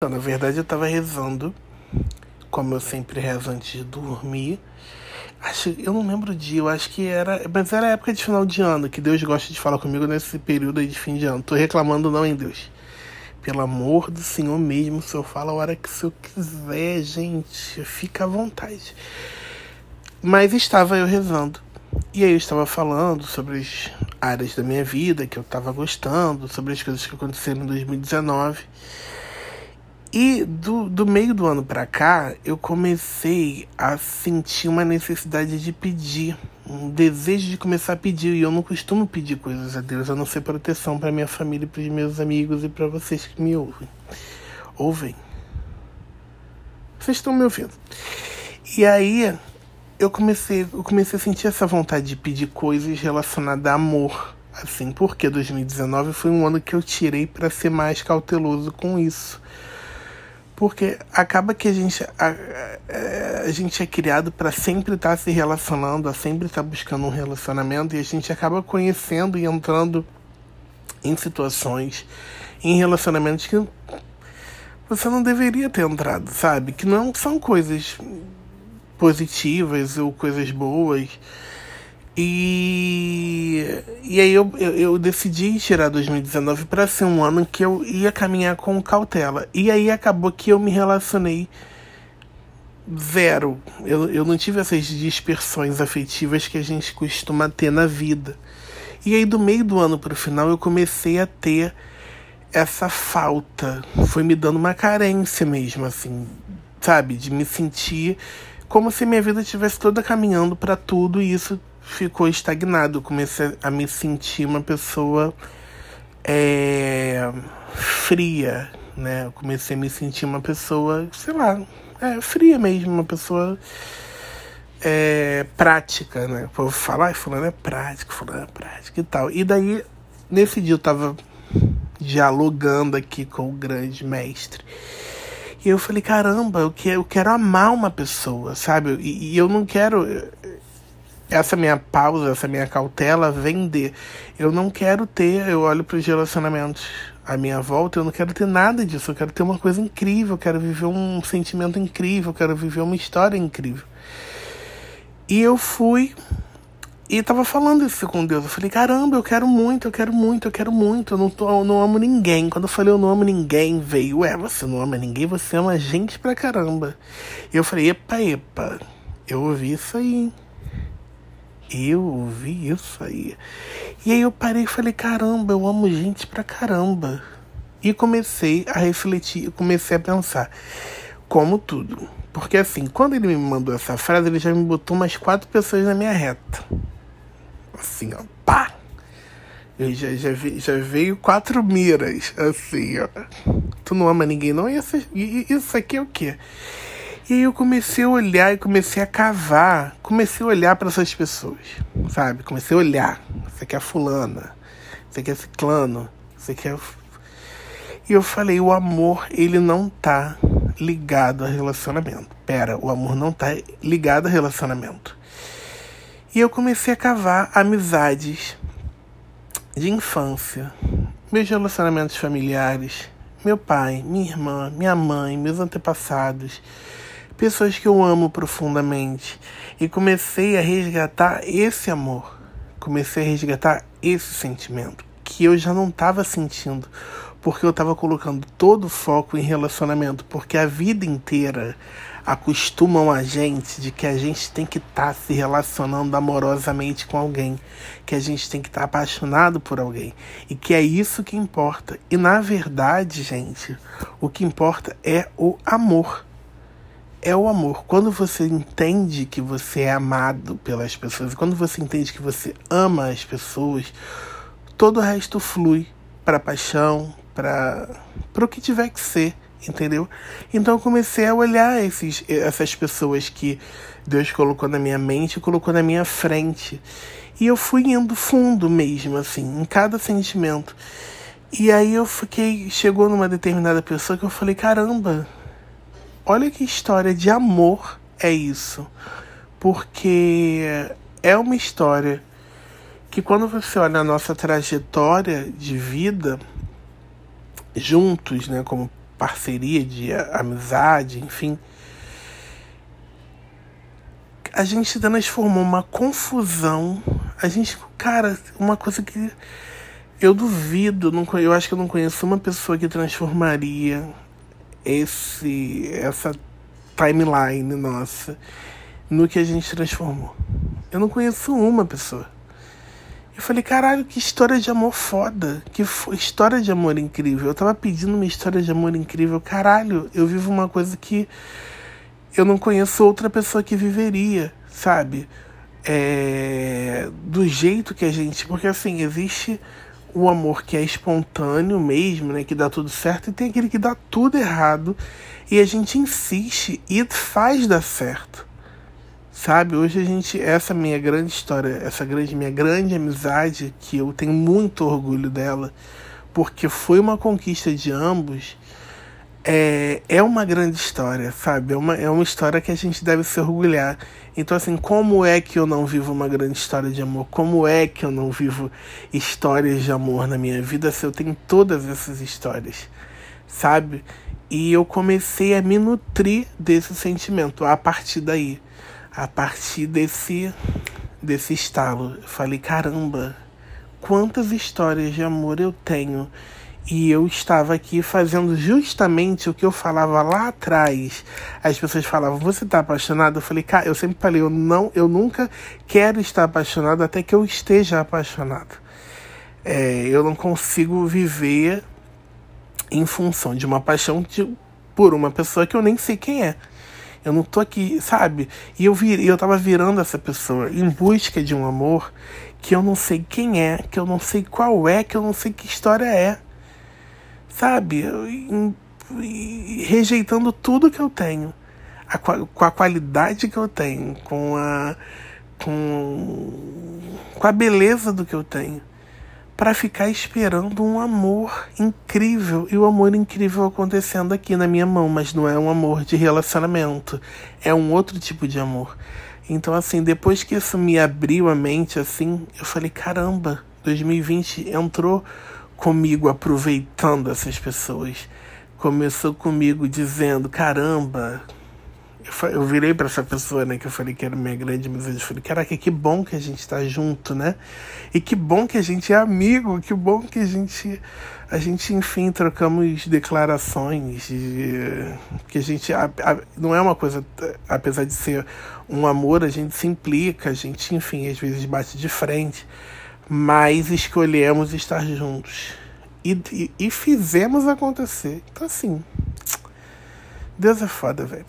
Então, na verdade, eu tava rezando, como eu sempre rezo antes de dormir. Acho, eu não lembro o dia, eu acho que era. Mas era época de final de ano, que Deus gosta de falar comigo nesse período aí de fim de ano. Tô reclamando, não, em Deus. Pelo amor do Senhor mesmo, o Senhor fala a hora que o Senhor quiser, gente. Fica à vontade. Mas estava eu rezando. E aí eu estava falando sobre as áreas da minha vida que eu estava gostando, sobre as coisas que aconteceram em 2019. E do, do meio do ano para cá, eu comecei a sentir uma necessidade de pedir, um desejo de começar a pedir. E eu não costumo pedir coisas a Deus, a não ser proteção para minha família, para os meus amigos e para vocês que me ouvem. Ouvem. Vocês estão me ouvindo. E aí, eu comecei, eu comecei a sentir essa vontade de pedir coisas relacionadas a amor. Assim, porque 2019 foi um ano que eu tirei para ser mais cauteloso com isso porque acaba que a gente a, a, a gente é criado para sempre estar tá se relacionando, a sempre estar tá buscando um relacionamento e a gente acaba conhecendo e entrando em situações, em relacionamentos que você não deveria ter entrado, sabe? Que não são coisas positivas ou coisas boas. E, e aí eu, eu, eu decidi tirar 2019 para ser um ano que eu ia caminhar com cautela. E aí acabou que eu me relacionei zero. Eu, eu não tive essas dispersões afetivas que a gente costuma ter na vida. E aí do meio do ano para o final eu comecei a ter essa falta. Foi me dando uma carência mesmo, assim, sabe? De me sentir como se minha vida estivesse toda caminhando para tudo e isso ficou estagnado. Comecei a me sentir uma pessoa é, fria, né? Comecei a me sentir uma pessoa, sei lá, é, fria mesmo, uma pessoa é, prática, né? O povo fala, ai, fulano é prático, fulano é prático e tal. E daí, nesse dia eu tava dialogando aqui com o grande mestre. E eu falei, caramba, eu quero, eu quero amar uma pessoa, sabe? E, e eu não quero essa minha pausa, essa minha cautela vem de eu não quero ter, eu olho para os relacionamentos à minha volta, eu não quero ter nada disso, eu quero ter uma coisa incrível, eu quero viver um sentimento incrível, eu quero viver uma história incrível. E eu fui e tava falando isso com Deus. Eu falei, caramba, eu quero muito, eu quero muito, eu quero muito. Eu não, tô, eu não amo ninguém. Quando eu falei eu não amo ninguém, veio, ué, você não ama ninguém, você ama gente pra caramba. E eu falei, epa, epa, eu ouvi isso aí. Eu ouvi isso aí. E aí eu parei e falei, caramba, eu amo gente pra caramba. E comecei a refletir, comecei a pensar, como tudo. Porque assim, quando ele me mandou essa frase, ele já me botou umas quatro pessoas na minha reta. Assim, ó, pá! Eu já, já, vi, já veio quatro miras, assim, ó. Tu não ama ninguém, não? E essa, isso aqui é o quê? E aí eu comecei a olhar e comecei a cavar. Comecei a olhar para essas pessoas, sabe? Comecei a olhar. Você quer fulana, você quer ciclano, você quer. E eu falei, o amor, ele não tá ligado a relacionamento. Pera, o amor não tá ligado a relacionamento. E eu comecei a cavar amizades de infância, meus relacionamentos familiares, meu pai, minha irmã, minha mãe, meus antepassados pessoas que eu amo profundamente. E comecei a resgatar esse amor. Comecei a resgatar esse sentimento que eu já não estava sentindo, porque eu estava colocando todo o foco em relacionamento, porque a vida inteira acostumam a gente de que a gente tem que estar tá se relacionando amorosamente com alguém, que a gente tem que estar tá apaixonado por alguém e que é isso que importa. E na verdade, gente, o que importa é o amor é o amor. Quando você entende que você é amado pelas pessoas, quando você entende que você ama as pessoas, todo o resto flui para paixão, para o que tiver que ser, entendeu? Então eu comecei a olhar esses, essas pessoas que Deus colocou na minha mente, colocou na minha frente. E eu fui indo fundo mesmo, assim, em cada sentimento. E aí eu fiquei, chegou numa determinada pessoa que eu falei, caramba, olha que história de amor é isso. Porque é uma história que quando você olha a nossa trajetória de vida juntos, né, como parceria, de amizade, enfim. A gente transformou uma confusão. A gente, cara, uma coisa que eu duvido, não, eu acho que eu não conheço uma pessoa que transformaria esse essa timeline nossa no que a gente transformou. Eu não conheço uma pessoa. Eu falei, caralho, que história de amor foda. Que história de amor incrível. Eu tava pedindo uma história de amor incrível. Caralho, eu vivo uma coisa que eu não conheço outra pessoa que viveria, sabe? É... Do jeito que a gente. Porque assim, existe o amor que é espontâneo mesmo, né? Que dá tudo certo, e tem aquele que dá tudo errado. E a gente insiste e faz dar certo. Sabe, hoje a gente, essa minha grande história, essa grande minha grande amizade, que eu tenho muito orgulho dela, porque foi uma conquista de ambos, é, é uma grande história, sabe? É uma, é uma história que a gente deve se orgulhar. Então, assim, como é que eu não vivo uma grande história de amor? Como é que eu não vivo histórias de amor na minha vida se eu tenho todas essas histórias, sabe? E eu comecei a me nutrir desse sentimento a partir daí a partir desse, desse estalo. Eu falei, caramba, quantas histórias de amor eu tenho. E eu estava aqui fazendo justamente o que eu falava lá atrás. As pessoas falavam, você está apaixonado? Eu falei, cara, eu sempre falei, eu não, eu nunca quero estar apaixonado até que eu esteja apaixonado. É, eu não consigo viver em função de uma paixão de, por uma pessoa que eu nem sei quem é. Eu não tô aqui, sabe? E eu vir, eu tava virando essa pessoa em busca de um amor que eu não sei quem é, que eu não sei qual é, que eu não sei que história é. Sabe? Rejeitando tudo que eu tenho. A, com a qualidade que eu tenho, com a com, com a beleza do que eu tenho para ficar esperando um amor incrível e o amor incrível acontecendo aqui na minha mão, mas não é um amor de relacionamento, é um outro tipo de amor. Então assim, depois que isso me abriu a mente assim, eu falei, caramba, 2020 entrou comigo aproveitando essas pessoas. Começou comigo dizendo, caramba, eu virei para essa pessoa, né, que eu falei que era minha grande amizade. Eu falei, caraca, que bom que a gente tá junto, né? E que bom que a gente é amigo, que bom que a gente, a gente enfim, trocamos declarações. De, que a gente, a, a, não é uma coisa, apesar de ser um amor, a gente se implica, a gente, enfim, às vezes bate de frente, mas escolhemos estar juntos. E, e, e fizemos acontecer. Então, assim, Deus é foda, velho.